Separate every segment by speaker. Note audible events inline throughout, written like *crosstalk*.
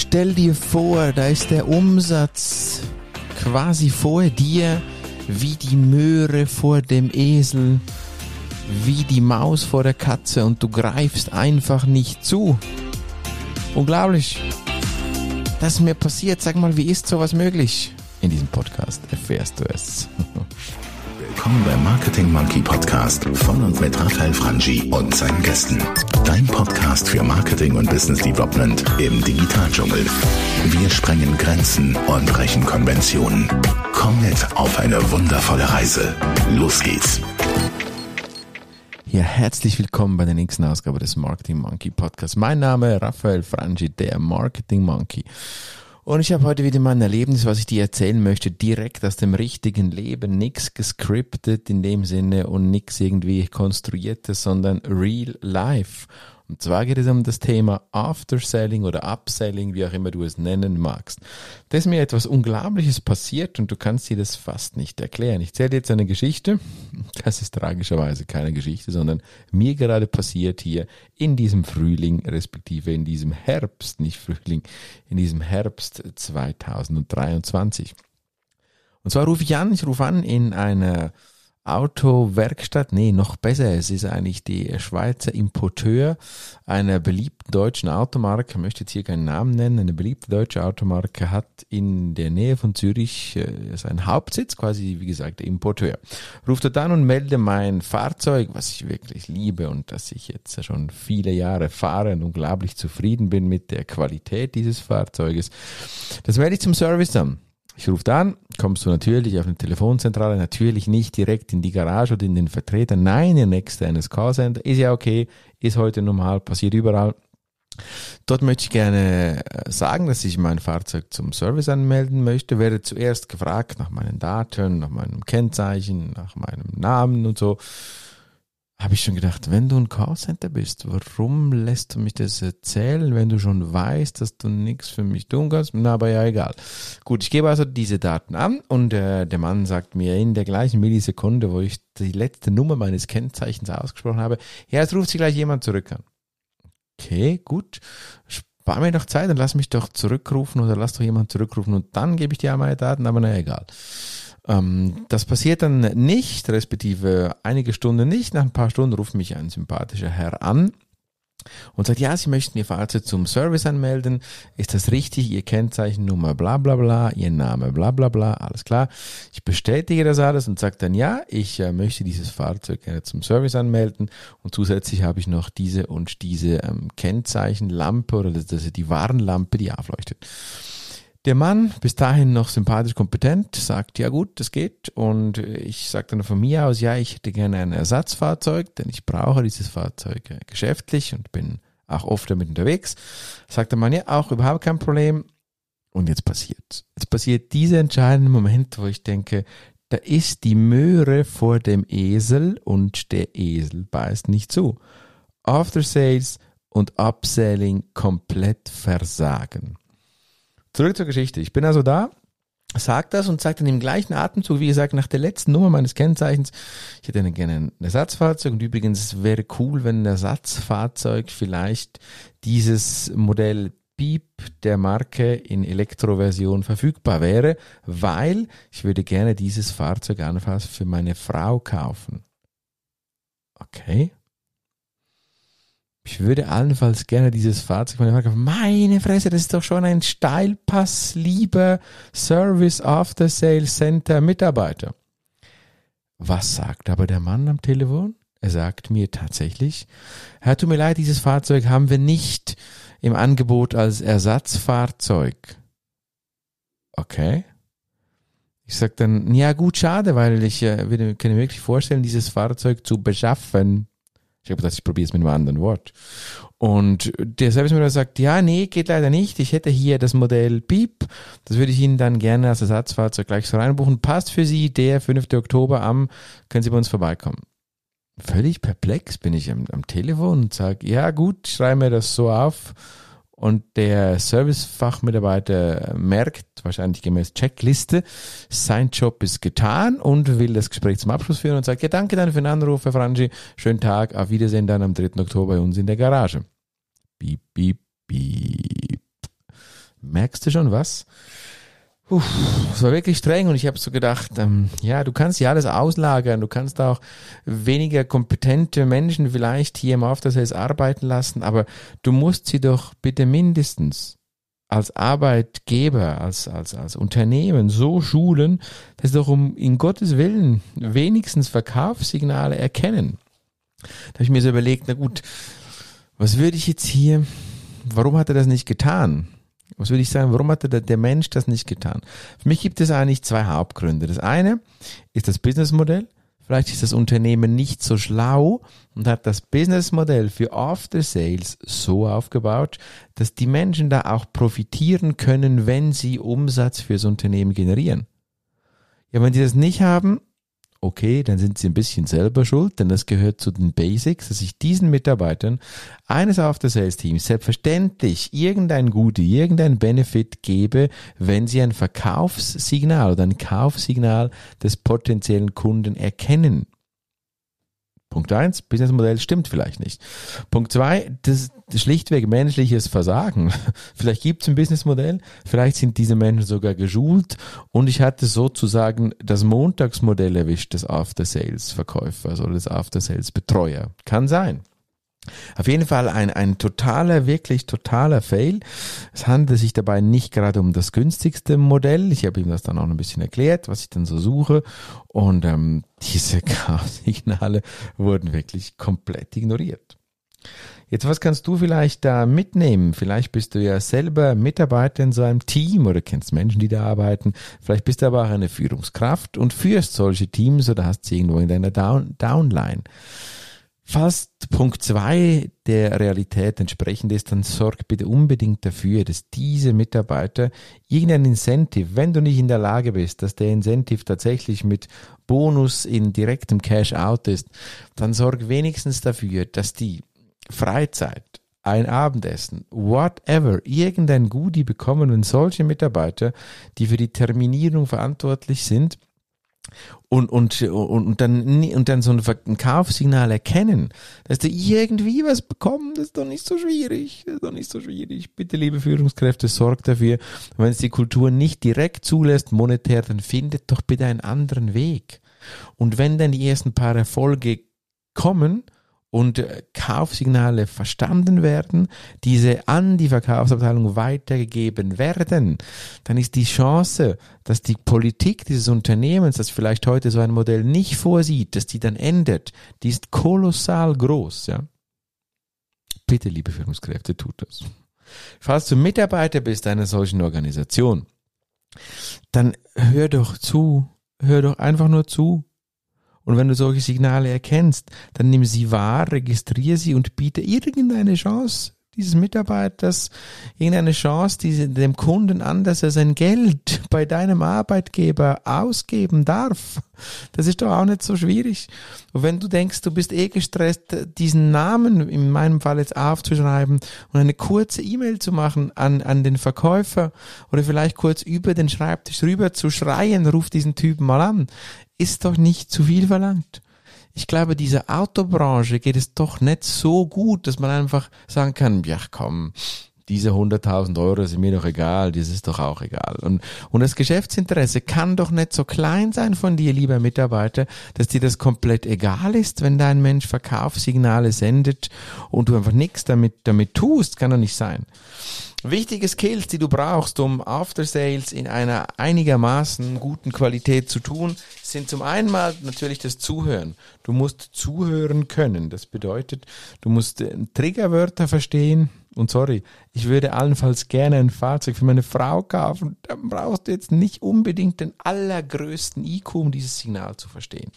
Speaker 1: stell dir vor, da ist der Umsatz quasi vor dir, wie die Möhre vor dem Esel, wie die Maus vor der Katze und du greifst einfach nicht zu. Unglaublich. Das ist mir passiert. Sag mal, wie ist sowas möglich? In diesem Podcast erfährst du es.
Speaker 2: Willkommen beim Marketing Monkey Podcast von und mit Raphael Frangi und seinen Gästen. Dein Podcast für Marketing und Business Development im Digitaldschungel. Wir sprengen Grenzen und brechen Konventionen. Komm mit auf eine wundervolle Reise. Los geht's.
Speaker 1: Ja, herzlich willkommen bei der nächsten Ausgabe des Marketing Monkey Podcasts. Mein Name ist Raphael Frangi, der Marketing Monkey. Und ich habe heute wieder mal ein Erlebnis, was ich dir erzählen möchte, direkt aus dem richtigen Leben. Nichts gescriptet in dem Sinne und nichts irgendwie konstruiertes, sondern real life. Und zwar geht es um das Thema After-Selling oder Upselling, wie auch immer du es nennen magst. Da ist mir etwas Unglaubliches passiert und du kannst dir das fast nicht erklären. Ich zähle jetzt eine Geschichte. Das ist tragischerweise keine Geschichte, sondern mir gerade passiert hier in diesem Frühling, respektive in diesem Herbst, nicht Frühling, in diesem Herbst 2023. Und zwar rufe ich an, ich rufe an in einer Autowerkstatt, nee, noch besser, es ist eigentlich die Schweizer Importeur einer beliebten deutschen Automarke, ich möchte jetzt hier keinen Namen nennen, eine beliebte deutsche Automarke hat in der Nähe von Zürich äh, seinen Hauptsitz, quasi wie gesagt der Importeur. Ruft dort an und melde mein Fahrzeug, was ich wirklich liebe und das ich jetzt schon viele Jahre fahre und unglaublich zufrieden bin mit der Qualität dieses Fahrzeuges. Das melde ich zum Service an. Ich rufe an, kommst du natürlich auf eine Telefonzentrale, natürlich nicht direkt in die Garage oder in den Vertreter, nein, in externes Callcenter, ist ja okay, ist heute normal, passiert überall. Dort möchte ich gerne äh, sagen, dass ich mein Fahrzeug zum Service anmelden möchte. Werde zuerst gefragt nach meinen Daten, nach meinem Kennzeichen, nach meinem Namen und so habe ich schon gedacht, wenn du ein Callcenter bist, warum lässt du mich das erzählen, wenn du schon weißt, dass du nichts für mich tun kannst? Na, aber ja, egal. Gut, ich gebe also diese Daten an und äh, der Mann sagt mir in der gleichen Millisekunde, wo ich die letzte Nummer meines Kennzeichens ausgesprochen habe, ja, es ruft sich gleich jemand zurück an. Okay, gut. Spar mir doch Zeit und lass mich doch zurückrufen oder lass doch jemand zurückrufen und dann gebe ich dir meine Daten, aber na egal. Ähm, das passiert dann nicht, respektive einige Stunden nicht. Nach ein paar Stunden ruft mich ein sympathischer Herr an und sagt, ja, Sie möchten Ihr Fahrzeug zum Service anmelden. Ist das richtig? Ihr Kennzeichennummer bla bla bla, Ihr Name bla bla bla, alles klar. Ich bestätige das alles und sage dann, ja, ich äh, möchte dieses Fahrzeug gerne zum Service anmelden und zusätzlich habe ich noch diese und diese ähm, Kennzeichenlampe oder das, das die Warnlampe, die aufleuchtet. Der Mann, bis dahin noch sympathisch kompetent, sagt, ja gut, das geht. Und ich sage dann von mir aus, ja, ich hätte gerne ein Ersatzfahrzeug, denn ich brauche dieses Fahrzeug geschäftlich und bin auch oft damit unterwegs. Sagt der Mann, ja, auch überhaupt kein Problem. Und jetzt passiert. Jetzt passiert dieser entscheidende Moment, wo ich denke, da ist die Möhre vor dem Esel und der Esel beißt nicht zu. After Sales und Upselling komplett versagen. Zurück zur Geschichte. Ich bin also da, sagt das und sagt dann im gleichen Atemzug, wie gesagt, nach der letzten Nummer meines Kennzeichens, ich hätte gerne ein Ersatzfahrzeug und übrigens, es wäre cool, wenn ein Ersatzfahrzeug vielleicht dieses Modell Beep der Marke in Elektroversion verfügbar wäre, weil ich würde gerne dieses Fahrzeug anfangs für meine Frau kaufen. Okay. Ich würde allenfalls gerne dieses Fahrzeug Meine Fresse, das ist doch schon ein Steilpass, lieber Service After Sales Center Mitarbeiter. Was sagt aber der Mann am Telefon? Er sagt mir tatsächlich, Herr, tut mir leid, dieses Fahrzeug haben wir nicht im Angebot als Ersatzfahrzeug. Okay. Ich sag dann, ja gut, schade, weil ich äh, kann mir wirklich vorstellen, dieses Fahrzeug zu beschaffen. Ich habe gedacht, ich probiere es mit einem anderen Wort. Und der Service sagt, ja, nee, geht leider nicht. Ich hätte hier das Modell Beep. Das würde ich Ihnen dann gerne als Ersatzfahrzeug gleich so reinbuchen. Passt für Sie der 5. Oktober am, können Sie bei uns vorbeikommen. Völlig perplex bin ich am, am Telefon und sage, ja gut, schreibe mir das so auf und der Servicefachmitarbeiter merkt, wahrscheinlich gemäß Checkliste, sein Job ist getan und will das Gespräch zum Abschluss führen und sagt, ja danke dann für den Anruf, Herr Frangi, schönen Tag, auf Wiedersehen dann am 3. Oktober bei uns in der Garage. Piep, piep, piep. Merkst du schon was? Uff, es war wirklich streng und ich habe so gedacht, ähm, ja, du kannst ja alles auslagern, du kannst auch weniger kompetente Menschen vielleicht hier im After Sales arbeiten lassen, aber du musst sie doch bitte mindestens als Arbeitgeber, als, als, als Unternehmen so schulen, dass sie doch um in Gottes Willen wenigstens Verkaufssignale erkennen. Da habe ich mir so überlegt, na gut, was würde ich jetzt hier, warum hat er das nicht getan? Was würde ich sagen, warum hat der, der Mensch das nicht getan? Für mich gibt es eigentlich zwei Hauptgründe. Das eine ist das Businessmodell. Vielleicht ist das Unternehmen nicht so schlau und hat das Businessmodell für After Sales so aufgebaut, dass die Menschen da auch profitieren können, wenn sie Umsatz fürs Unternehmen generieren. Ja, wenn die das nicht haben, okay, dann sind sie ein bisschen selber schuld, denn das gehört zu den Basics, dass ich diesen Mitarbeitern eines After Sales Teams selbstverständlich irgendein Gute, irgendein Benefit gebe, wenn sie ein Verkaufssignal oder ein Kaufsignal des potenziellen Kunden erkennen. Punkt eins, Businessmodell stimmt vielleicht nicht. Punkt zwei, das, schlichtweg menschliches Versagen. *laughs* Vielleicht gibt es ein Businessmodell, vielleicht sind diese Menschen sogar geschult und ich hatte sozusagen das Montagsmodell erwischt des After-Sales-Verkäufers oder des After-Sales-Betreuer. Kann sein. Auf jeden Fall ein, ein totaler, wirklich totaler Fail. Es handelt sich dabei nicht gerade um das günstigste Modell. Ich habe ihm das dann auch ein bisschen erklärt, was ich dann so suche. Und ähm, diese *laughs* Chaos-Signale wurden wirklich komplett ignoriert. Jetzt, was kannst du vielleicht da mitnehmen? Vielleicht bist du ja selber Mitarbeiter in so einem Team oder kennst Menschen, die da arbeiten. Vielleicht bist du aber auch eine Führungskraft und führst solche Teams oder hast sie irgendwo in deiner Down Downline. Falls Punkt zwei der Realität entsprechend ist, dann sorg bitte unbedingt dafür, dass diese Mitarbeiter irgendein Incentive, wenn du nicht in der Lage bist, dass der Incentive tatsächlich mit Bonus in direktem Cash out ist, dann sorg wenigstens dafür, dass die Freizeit, ein Abendessen, whatever, irgendein Goodie bekommen und solche Mitarbeiter, die für die Terminierung verantwortlich sind, und, und, und, und dann, und dann so ein Kaufsignal erkennen, dass du irgendwie was bekommst, das ist doch nicht so schwierig, das ist doch nicht so schwierig. Bitte, liebe Führungskräfte, sorgt dafür, wenn es die Kultur nicht direkt zulässt, monetär, dann findet doch bitte einen anderen Weg. Und wenn dann die ersten paar Erfolge kommen, und äh, Kaufsignale verstanden werden, diese an die Verkaufsabteilung weitergegeben werden, dann ist die Chance, dass die Politik dieses Unternehmens, das vielleicht heute so ein Modell nicht vorsieht, dass die dann endet, die ist kolossal groß. Ja? Bitte, liebe Führungskräfte, tut das. Falls du Mitarbeiter bist einer solchen Organisation, dann hör doch zu, hör doch einfach nur zu und wenn du solche Signale erkennst, dann nimm sie wahr, registriere sie und biete irgendeine Chance dieses Mitarbeiters, irgendeine Chance, diese, dem Kunden an, dass er sein Geld bei deinem Arbeitgeber ausgeben darf. Das ist doch auch nicht so schwierig. Und wenn du denkst, du bist eh gestresst, diesen Namen in meinem Fall jetzt aufzuschreiben und eine kurze E-Mail zu machen an, an den Verkäufer oder vielleicht kurz über den Schreibtisch rüber zu schreien, ruf diesen Typen mal an ist doch nicht zu viel verlangt. Ich glaube, dieser Autobranche geht es doch nicht so gut, dass man einfach sagen kann, ja komm, diese 100.000 Euro sind mir doch egal, das ist doch auch egal. Und, und das Geschäftsinteresse kann doch nicht so klein sein von dir, lieber Mitarbeiter, dass dir das komplett egal ist, wenn dein Mensch Verkaufssignale sendet und du einfach nichts damit, damit tust, kann doch nicht sein. Wichtige Skills, die du brauchst, um After Sales in einer einigermaßen guten Qualität zu tun, sind zum einen mal natürlich das Zuhören. Du musst zuhören können. Das bedeutet, du musst äh, Triggerwörter verstehen, und sorry, ich würde allenfalls gerne ein Fahrzeug für meine Frau kaufen. Dann brauchst du jetzt nicht unbedingt den allergrößten IQ, um dieses Signal zu verstehen.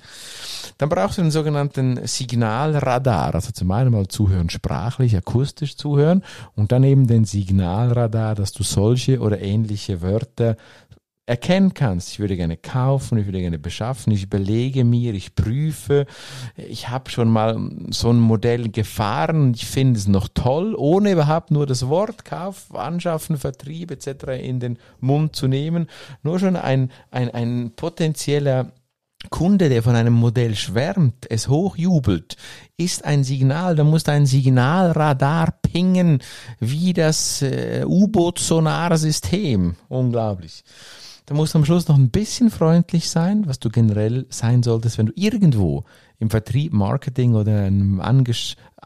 Speaker 1: Dann brauchst du den sogenannten Signalradar, also zum einen mal zuhören, sprachlich, akustisch zuhören und dann eben den Signalradar, dass du solche oder ähnliche Wörter erkennen kannst, ich würde gerne kaufen, ich würde gerne beschaffen, ich überlege mir, ich prüfe, ich habe schon mal so ein Modell gefahren ich finde es noch toll, ohne überhaupt nur das Wort Kauf, Anschaffen, Vertrieb etc. in den Mund zu nehmen, nur schon ein, ein, ein potenzieller Kunde, der von einem Modell schwärmt, es hochjubelt, ist ein Signal, da muss ein Signalradar pingen, wie das äh, U-Boot-Sonarsystem. Unglaublich. Da musst du am Schluss noch ein bisschen freundlich sein, was du generell sein solltest, wenn du irgendwo im Vertrieb, Marketing oder einem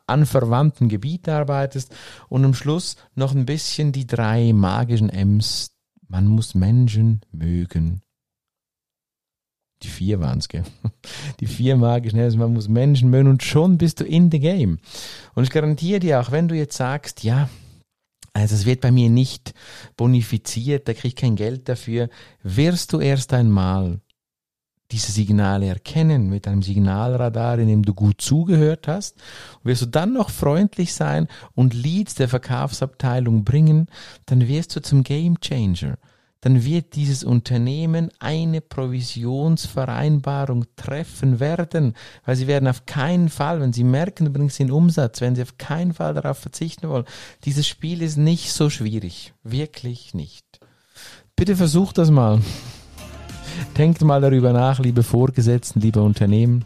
Speaker 1: anverwandten Gebiet arbeitest und am Schluss noch ein bisschen die drei magischen M's. Man muss Menschen mögen die vier waren es, gell? *laughs* Die vier magischen Herzen, man muss Menschen mögen und schon bist du in the game. Und ich garantiere dir auch, wenn du jetzt sagst, ja, also es wird bei mir nicht bonifiziert, da kriege ich kein Geld dafür, wirst du erst einmal diese Signale erkennen mit einem Signalradar, in dem du gut zugehört hast, wirst du dann noch freundlich sein und Leads der Verkaufsabteilung bringen, dann wirst du zum Game Changer dann wird dieses Unternehmen eine Provisionsvereinbarung treffen werden, weil sie werden auf keinen Fall, wenn sie merken, du bringst den Umsatz, wenn sie auf keinen Fall darauf verzichten wollen. Dieses Spiel ist nicht so schwierig, wirklich nicht. Bitte versucht das mal. Denkt mal darüber nach, liebe Vorgesetzten, liebe Unternehmen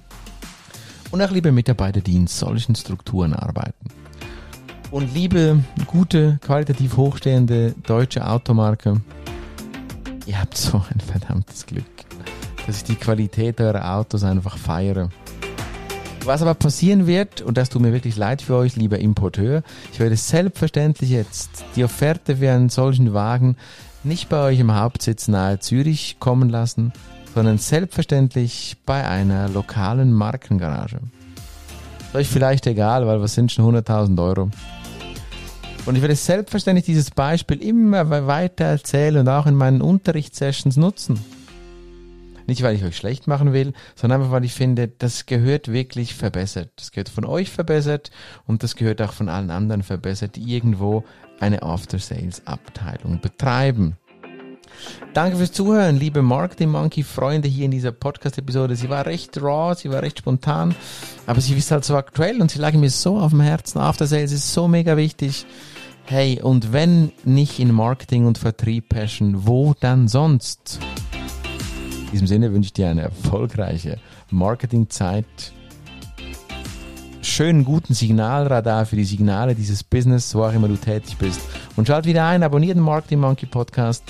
Speaker 1: und auch liebe Mitarbeiter, die in solchen Strukturen arbeiten. Und liebe, gute, qualitativ hochstehende deutsche Automarke, Ihr habt so ein verdammtes Glück, dass ich die Qualität eurer Autos einfach feiere. Was aber passieren wird, und das tut mir wirklich leid für euch, lieber Importeur, ich werde selbstverständlich jetzt die Offerte für einen solchen Wagen nicht bei euch im Hauptsitz nahe Zürich kommen lassen, sondern selbstverständlich bei einer lokalen Markengarage. Ist euch vielleicht egal, weil was sind schon 100.000 Euro? Und ich werde selbstverständlich dieses Beispiel immer weiter erzählen und auch in meinen Unterrichtssessions nutzen. Nicht, weil ich euch schlecht machen will, sondern einfach, weil ich finde, das gehört wirklich verbessert. Das gehört von euch verbessert und das gehört auch von allen anderen verbessert, die irgendwo eine After-Sales-Abteilung betreiben. Danke fürs Zuhören, liebe Marketing Monkey Freunde hier in dieser Podcast-Episode. Sie war recht raw, sie war recht spontan, aber sie ist halt so aktuell und sie lag mir so auf dem Herzen. After Sales ist so mega wichtig. Hey, und wenn nicht in Marketing und Vertrieb Passion, wo dann sonst? In diesem Sinne wünsche ich dir eine erfolgreiche Marketingzeit. Schönen guten Signalradar für die Signale dieses Business, wo auch immer du tätig bist. Und schalt wieder ein, abonniert den Marketing Monkey Podcast.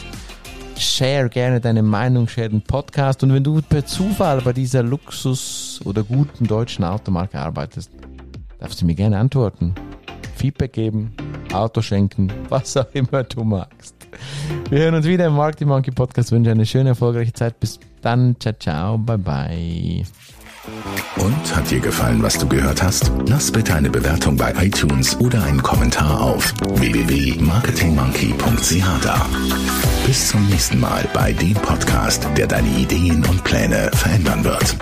Speaker 1: Share gerne deine Meinung, share den Podcast. Und wenn du per Zufall bei dieser Luxus- oder guten deutschen Automarke arbeitest, darfst du mir gerne antworten. Feedback geben, Auto schenken, was auch immer du magst. Wir hören uns wieder im Marketing Monkey Podcast. Ich wünsche eine schöne, erfolgreiche Zeit. Bis dann. Ciao, ciao. Bye, bye.
Speaker 2: Und hat dir gefallen, was du gehört hast? Lass bitte eine Bewertung bei iTunes oder einen Kommentar auf www.marketingmonkey.ch da. Bis zum nächsten Mal bei dem Podcast, der deine Ideen und Pläne verändern wird.